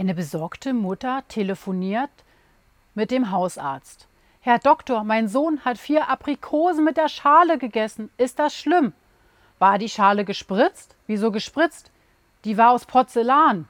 Eine besorgte Mutter telefoniert mit dem Hausarzt. Herr Doktor, mein Sohn hat vier Aprikosen mit der Schale gegessen. Ist das schlimm? War die Schale gespritzt? Wieso gespritzt? Die war aus Porzellan.